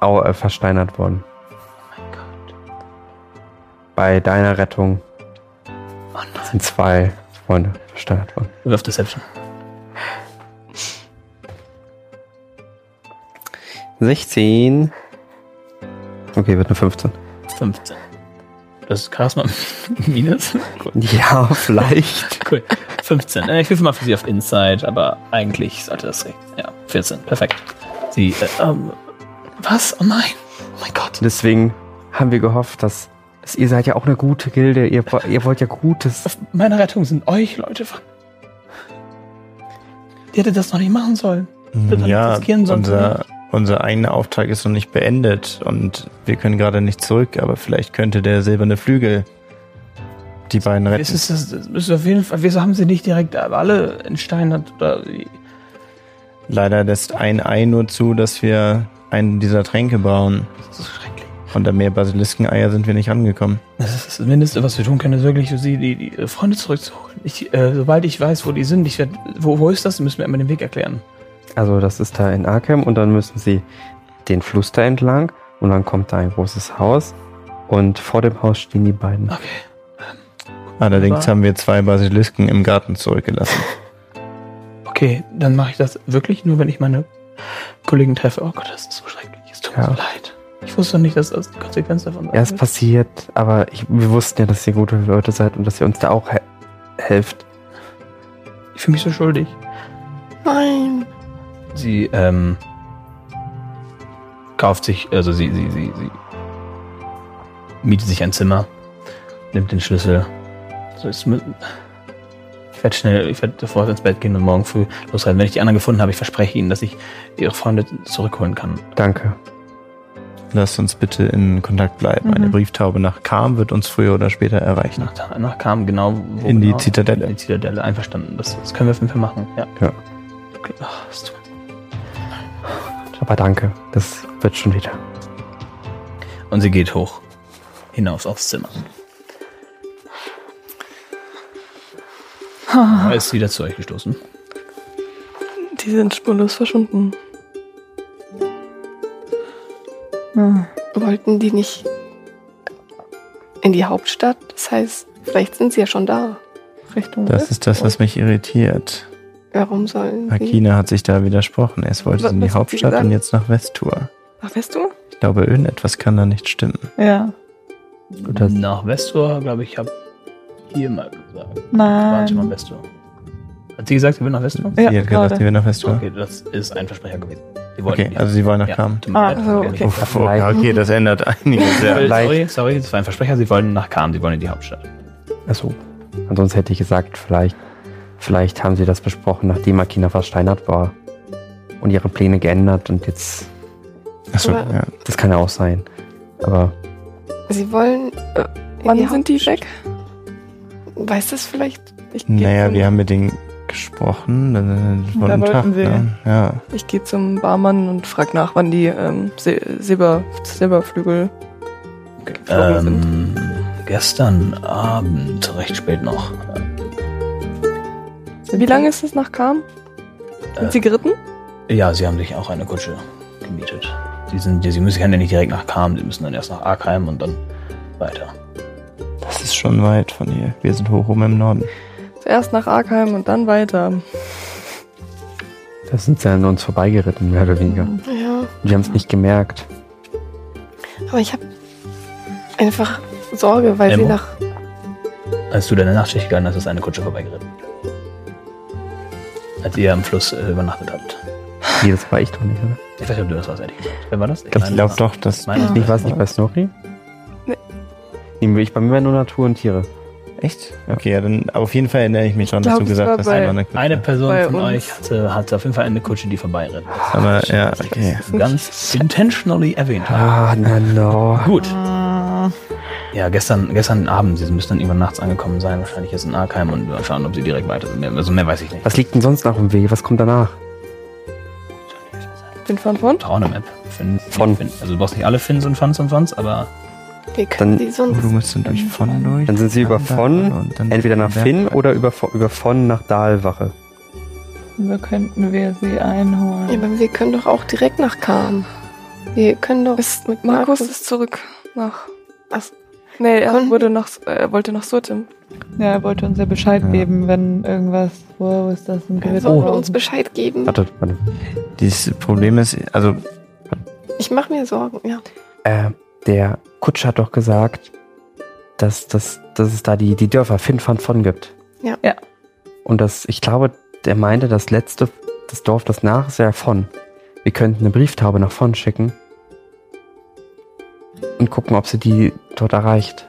au, äh, versteinert worden. Mein Gott. Bei deiner Rettung Oh nein. sind zwei Freunde versteinert worden. Wirf Deception. 16. Okay, wird eine 15. 15. Das ist Charisma minus. Cool. Ja, vielleicht. cool. 15. Äh, Ich würfel mal für sie auf Inside, aber eigentlich sollte das recht. Ja, 14. Perfekt. Sie, äh, ähm, was? Oh nein. Oh mein Gott. Deswegen haben wir gehofft, dass, dass ihr seid ja auch eine gute Gilde. Ihr, ihr wollt ja Gutes. Auf meine Rettung sind euch Leute. ver- Die hätte das noch nicht machen sollen. Ja, unser, unser eigener Auftrag ist noch nicht beendet und wir können gerade nicht zurück, aber vielleicht könnte der silberne Flügel die beiden retten. Es ist, das, das ist auf jeden Fall, wieso haben sie nicht direkt alle in Stein oder Leider lässt ein Ei nur zu, dass wir einen dieser Tränke brauen. das ist schrecklich. Und an mehr Basiliskeneier sind wir nicht angekommen. Das ist das Mindeste, was wir tun können, ist wirklich sie die, die äh, Freunde zurückzuholen. Ich, äh, sobald ich weiß, wo die sind, ich werd, wo, wo ist das, müssen wir immer den Weg erklären. Also das ist da in Arkham und dann müssen sie den Fluss da entlang und dann kommt da ein großes Haus und vor dem Haus stehen die beiden. Okay. Allerdings Aber- haben wir zwei Basilisken im Garten zurückgelassen. Okay, dann mache ich das wirklich nur, wenn ich meine Kollegen treffe. Oh Gott, das ist Ja. so leid. Ich wusste nicht, dass das die Konsequenz davon Ja, es wird. passiert, aber ich, wir wussten ja, dass ihr gute Leute seid und dass ihr uns da auch he helft. Ich fühle mich so schuldig. Nein. Sie ähm, kauft sich, also sie, sie, sie, sie mietet sich ein Zimmer, nimmt den Schlüssel. So ist mit, ich werde schnell, ich werde sofort ins Bett gehen und morgen früh losreiten. Wenn ich die anderen gefunden habe, ich verspreche Ihnen, dass ich Ihre Freunde zurückholen kann. Danke. Lasst uns bitte in Kontakt bleiben. Eine Mhm. Brieftaube nach Kam wird uns früher oder später erreichen. Nach, nach kam genau wo In die genau? Zitadelle. In die Zitadelle, einverstanden. Das, das können wir auf jeden Fall machen. Ja. Ja. Okay. Ach, tut- Aber danke. Das wird schon wieder. Und sie geht hoch hinaus aufs Zimmer. Er ist wieder zu euch gestoßen. Die sind spurlos verschwunden. Hm. Wollten die nicht in die Hauptstadt? Das heißt, vielleicht sind sie ja schon da. Richtung Das ist das, was mich irritiert. Warum sollen sie? Akina hat sich da widersprochen. Erst wollte Was- sie in die Hauptstadt und jetzt nach Westtour. Ach, weißt du? Ich glaube, irgendetwas kann da nicht stimmen. Ja. Gut, das- Nach Westor, glaube ich, habe hier mal gesagt. Waren schon mal Nein. Westor. Hat sie gesagt, sie will nach Westor? Ja, sie hat gesagt, gerade. sie will nach Westtour. Okay, das ist ein Versprecher gewesen. Okay, die- also sie wollen nach ja, Ah, also, Okay. Oh, vielleicht- okay, das ändert einiges. Ja. Sorry, Vielleicht- sorry, das war ein Versprecher. Sie wollen nach Kam, sie wollen in die Hauptstadt. Achso. Ansonsten hätte ich gesagt, vielleicht, vielleicht haben sie das besprochen, nachdem Akina versteinert war. Und ihre Pläne geändert und jetzt, Achso, ja. das kann ja auch sein. Aber Sie wollen. Äh, Wann sind die weg? Weiß das vielleicht? Naja, wir haben mit denen gesprochen. äh, Da Tag, wollten sie. ne? Ja. Ich gehe zum Barmann und frag nach, wann die ähm, Sil Silber Silberflügel geflogen sind. Ähm, gestern Abend, recht spät noch. Wie lange ist es nach Kam? Sind Äh, sie geritten? Ja, sie haben sich auch eine Kutsche gemietet. Sie, sind, sie müssen ja nicht direkt nach Kam, sie müssen dann erst nach Arkheim und dann weiter. Das ist schon weit von hier. Wir sind hoch oben im Norden. Zuerst nach Arkheim und dann weiter. da sind sie an uns vorbeigeritten, mehr oder weniger. Ja. Wir haben es nicht gemerkt. Aber ich habe einfach Sorge, weil Emmo? sie nach. Als du deine Nachtschicht gegangen hast, ist eine Kutsche vorbeigeritten. Als ihr am Fluss äh, übernachtet habt. Nee, das war ich doch nicht, oder? Ich weiß nicht, ob du das warst, ehrlich gesagt. Wer war das? Ich glaube doch, dass. Meine- Ich war es nicht bei Snorri? Nee. Nee, ich bei mir war nur Natur und Tiere. Echt? Okay, ja, dann auf jeden Fall erinnere ich mich schon, dass glaub, du es gesagt hast, eine Kutsche. Eine Person Bei von uns. euch hatte, hatte auf jeden Fall eine Kutsche, die vorbeirennt. Aber ja, okay. Ganz intentionally erwähnt. Ah, na no. Gut. Ja, gestern, gestern Abend, sie müssen dann irgendwann nachts angekommen sein, wahrscheinlich jetzt in Arkheim und mal schauen, ob sie direkt weiter sind. Mehr- Also mehr weiß ich nicht. Was liegt denn sonst noch im Weg? Was kommt danach? Den von von? Vertrauen im App. Fin, Von. Also du brauchst nicht alle Fins und Fans und Fans, aber Wir können Dann- die sonst. Oh, du musst dann durch von durch. Dann sind sie über von, und dann entweder nach Finn oder über, über von nach Dahlwache. Wir könnten wir sie Ja, einholen. aber wir können doch auch direkt nach Kam. Wir können doch Ist, mit Markus ist zurück nach. Ach, Nee, er wurde nach, er wollte nach Surtim. Ja, er wollte uns ja Bescheid Ja. geben, wenn irgendwas. Wo ist das? Ein er Gewitter? soll uns Bescheid geben. Warte, warte. Dieses Problem ist, also Ich mache mir Sorgen, ja. Äh, der Kutscher hat doch gesagt, dass, dass, dass es da die, die Dörfer Finn van von gibt. Ja. Ja. Und das, ich glaube, der meinte, das letzte, das Dorf, das nach, ist ja von. Wir könnten eine Brieftaube nach von schicken. Und gucken, ob sie die dort erreicht.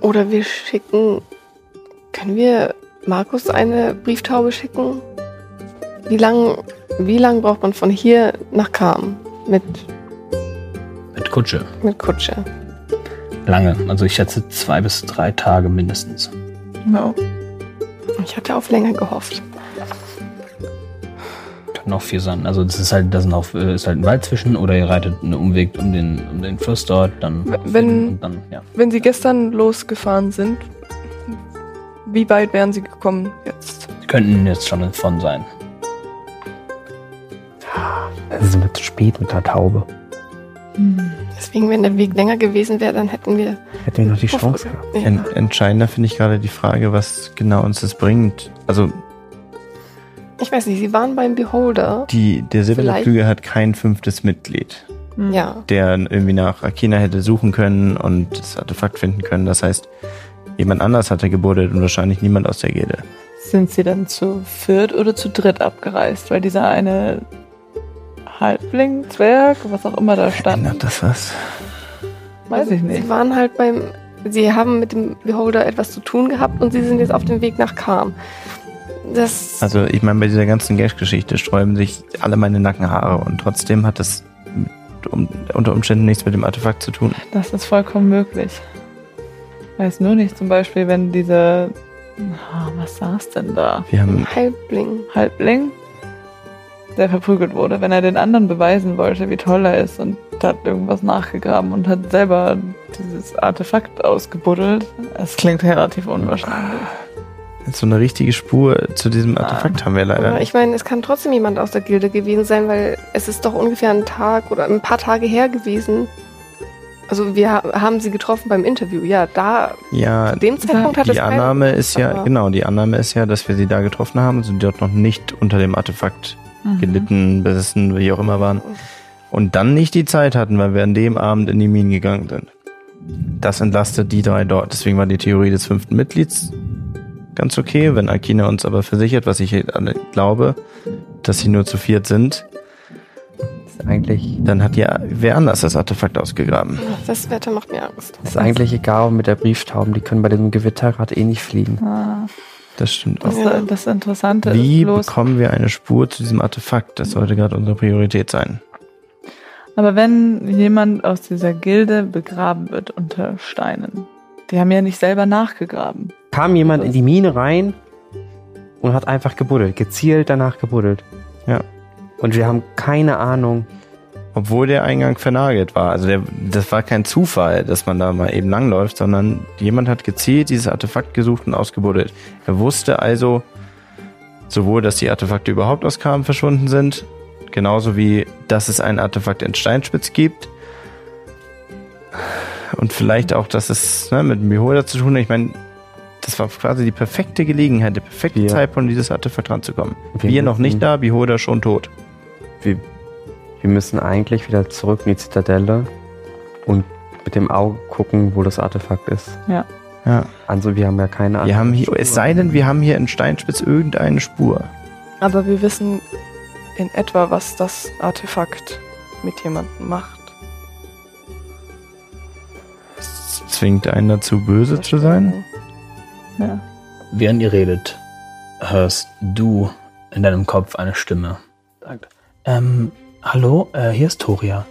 Oder wir schicken. Können wir Markus eine Brieftaube schicken? Wie lang, wie lang braucht man von hier nach Kam mit, mit Kutsche. mit Kutsche? Lange. Also ich schätze zwei bis drei Tage mindestens. No. Ich hatte auf länger gehofft. Kann auch viel sein. Also das ist halt, da sind auch, äh, ist halt ein Wald zwischen oder ihr reitet einen Umweg um den, um den Fluss dort, dann wenn- und dann, ja. Wenn sie gestern losgefahren sind, wie weit wären sie gekommen jetzt? Sie könnten jetzt schon von sein. Also sind wir zu spät mit der Taube. Hm. Deswegen, wenn der Weg länger gewesen wäre, dann hätten wir. Hätten wir noch die Chance gehabt. Ja. en entscheidender finde ich gerade die Frage, was genau uns das bringt. Also Ich weiß nicht, sie waren beim Beholder. die, der silberne Vielleicht- Flügel hat kein fünftes Mitglied. Ja. der irgendwie nach Akina hätte suchen können und das Artefakt finden können. Das heißt, jemand anders hatte gebuddelt und wahrscheinlich niemand aus der Gilde. Sind sie dann zu viert oder zu dritt abgereist? Weil dieser eine Halbling, Zwerg, was auch immer da stand, Ändert das was? weiß ich nicht. Sie waren halt beim. Sie haben mit dem Beholder etwas zu tun gehabt und sie sind jetzt auf dem Weg nach Kam. Das. Also ich meine, bei dieser ganzen Gash-Geschichte sträuben sich alle meine Nackenhaare und trotzdem hat das um, unter Umständen nichts mit dem Artefakt zu tun. Das ist vollkommen möglich. Weiß nur nicht, zum Beispiel, wenn diese. Ah, was saß denn da? Wir haben Halbling. Halbling, der verprügelt wurde, wenn er den anderen beweisen wollte, wie toll er ist und hat irgendwas nachgegraben und hat selber dieses Artefakt ausgebuddelt. Es klingt relativ unwahrscheinlich. so eine richtige Spur zu diesem Artefakt haben wir leider Aber ich meine, es kann trotzdem jemand aus der Gilde gewesen sein, weil es ist doch ungefähr ein Tag oder ein paar Tage her gewesen. Also wir ha- haben sie getroffen beim Interview. Ja, da Ja, zu dem Zeitpunkt hat es die keinen- Annahme ist ja, genau, die Annahme ist ja, dass wir sie da getroffen haben und sie dort noch nicht unter dem Artefakt Mhm. gelitten, besessen, wie auch immer waren. Und dann nicht die Zeit hatten, weil wir an dem Abend in die Minen gegangen sind. Das entlastet die drei dort. Deswegen war die Theorie des fünften Mitglieds ganz okay. Wenn Akina uns aber versichert, was ich alle glaube, dass sie nur zu viert sind, Ist eigentlich, dann hat ja wer anders das Artefakt ausgegraben. Das Wetter macht mir Angst. ist eigentlich egal mit der Brieftauben. Die können bei dem Gewitter gerade eh nicht fliegen. Ah, Das stimmt auch. das, das Interessante Wie ist bloß, bekommen wir eine Spur zu diesem Artefakt? Das sollte gerade unsere Priorität sein. aber wenn jemand aus dieser Gilde begraben wird unter Steinen, die haben ja nicht selber nachgegraben. Kam jemand in die Mine rein und hat einfach gebuddelt, gezielt danach gebuddelt. Ja. Und wir haben keine Ahnung. Obwohl der Eingang vernagelt war. Also der, das war kein Zufall, dass man da mal eben langläuft, sondern jemand hat gezielt dieses Artefakt gesucht und ausgebuddelt. Er wusste also sowohl, dass die Artefakte überhaupt aus Kram verschwunden sind, genauso wie, dass es ein Artefakt in Steinspitz gibt. Und vielleicht auch, dass es ne, mit dem Beholder zu tun hat. Ich meine, das war quasi die perfekte Gelegenheit, der perfekte Wir- Zeitpunkt, dieses Artefakt ranzukommen. Wir Wir noch nicht da, Beholder schon tot. Wir, wir müssen eigentlich wieder zurück in die Zitadelle und mit dem Auge gucken, wo das Artefakt ist. Ja. Also wir haben ja keine Wir haben hier, Spur. es sei denn, wir haben hier in Steinspitz irgendeine Spur. Aber wir wissen in etwa, was das Artefakt mit jemandem macht. Es zwingt einen dazu, böse zu sein. Ja. Während ihr redet, hörst du in deinem Kopf eine Stimme. Sagt, ähm, hallo, äh, hier ist Toria.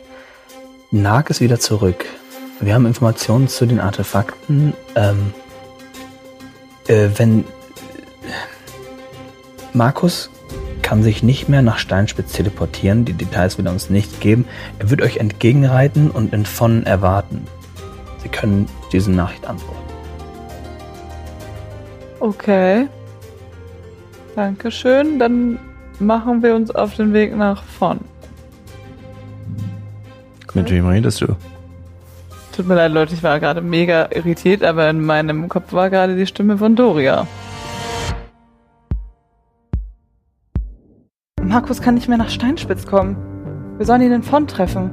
Nag ist wieder zurück. Wir haben Informationen zu den Artefakten. Ähm, äh, wenn Markus kann sich nicht mehr nach Steinspitz teleportieren, die Details will er uns nicht geben. Er wird euch entgegenreiten und in Von erwarten. Sie können diese Nachricht antworten. Okay. Dankeschön. Dann machen wir uns auf den Weg nach vorn. Mit wem redest du? Tut mir leid, Leute, ich war gerade mega irritiert, aber in meinem Kopf war gerade die Stimme von Doria. Markus kann nicht mehr nach Steinspitz kommen. Wir sollen ihn in Font treffen.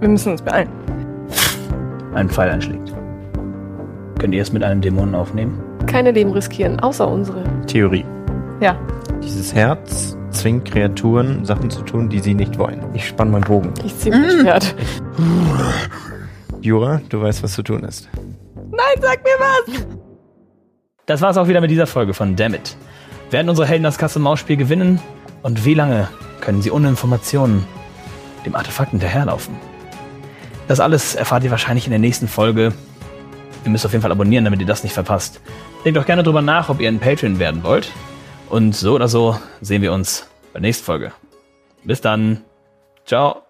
Wir müssen uns beeilen. Ein Pfeil einschlägt. Könnt ihr es mit einem Dämonen aufnehmen? Keine Leben riskieren, außer unsere. Theorie. Ja. Dieses Herz zwingt Kreaturen, Sachen zu tun, die sie nicht wollen. Ich spann meinen Bogen. Ich ziehe mein Schwert. Jura, du weißt, was zu tun ist. Nein, sag mir was! Das war's auch wieder mit dieser Folge von Dammit. Werden unsere Helden das Katz-und-Maus-Spiel gewinnen? Und wie lange können sie ohne Informationen dem Artefakt hinterherlaufen? Das alles erfahrt ihr wahrscheinlich in der nächsten Folge. Ihr müsst auf jeden Fall abonnieren, damit ihr das nicht verpasst. Denkt doch gerne drüber nach, ob ihr ein Patreon werden wollt. Und so oder so sehen wir uns bei der nächsten Folge. Bis dann. Ciao.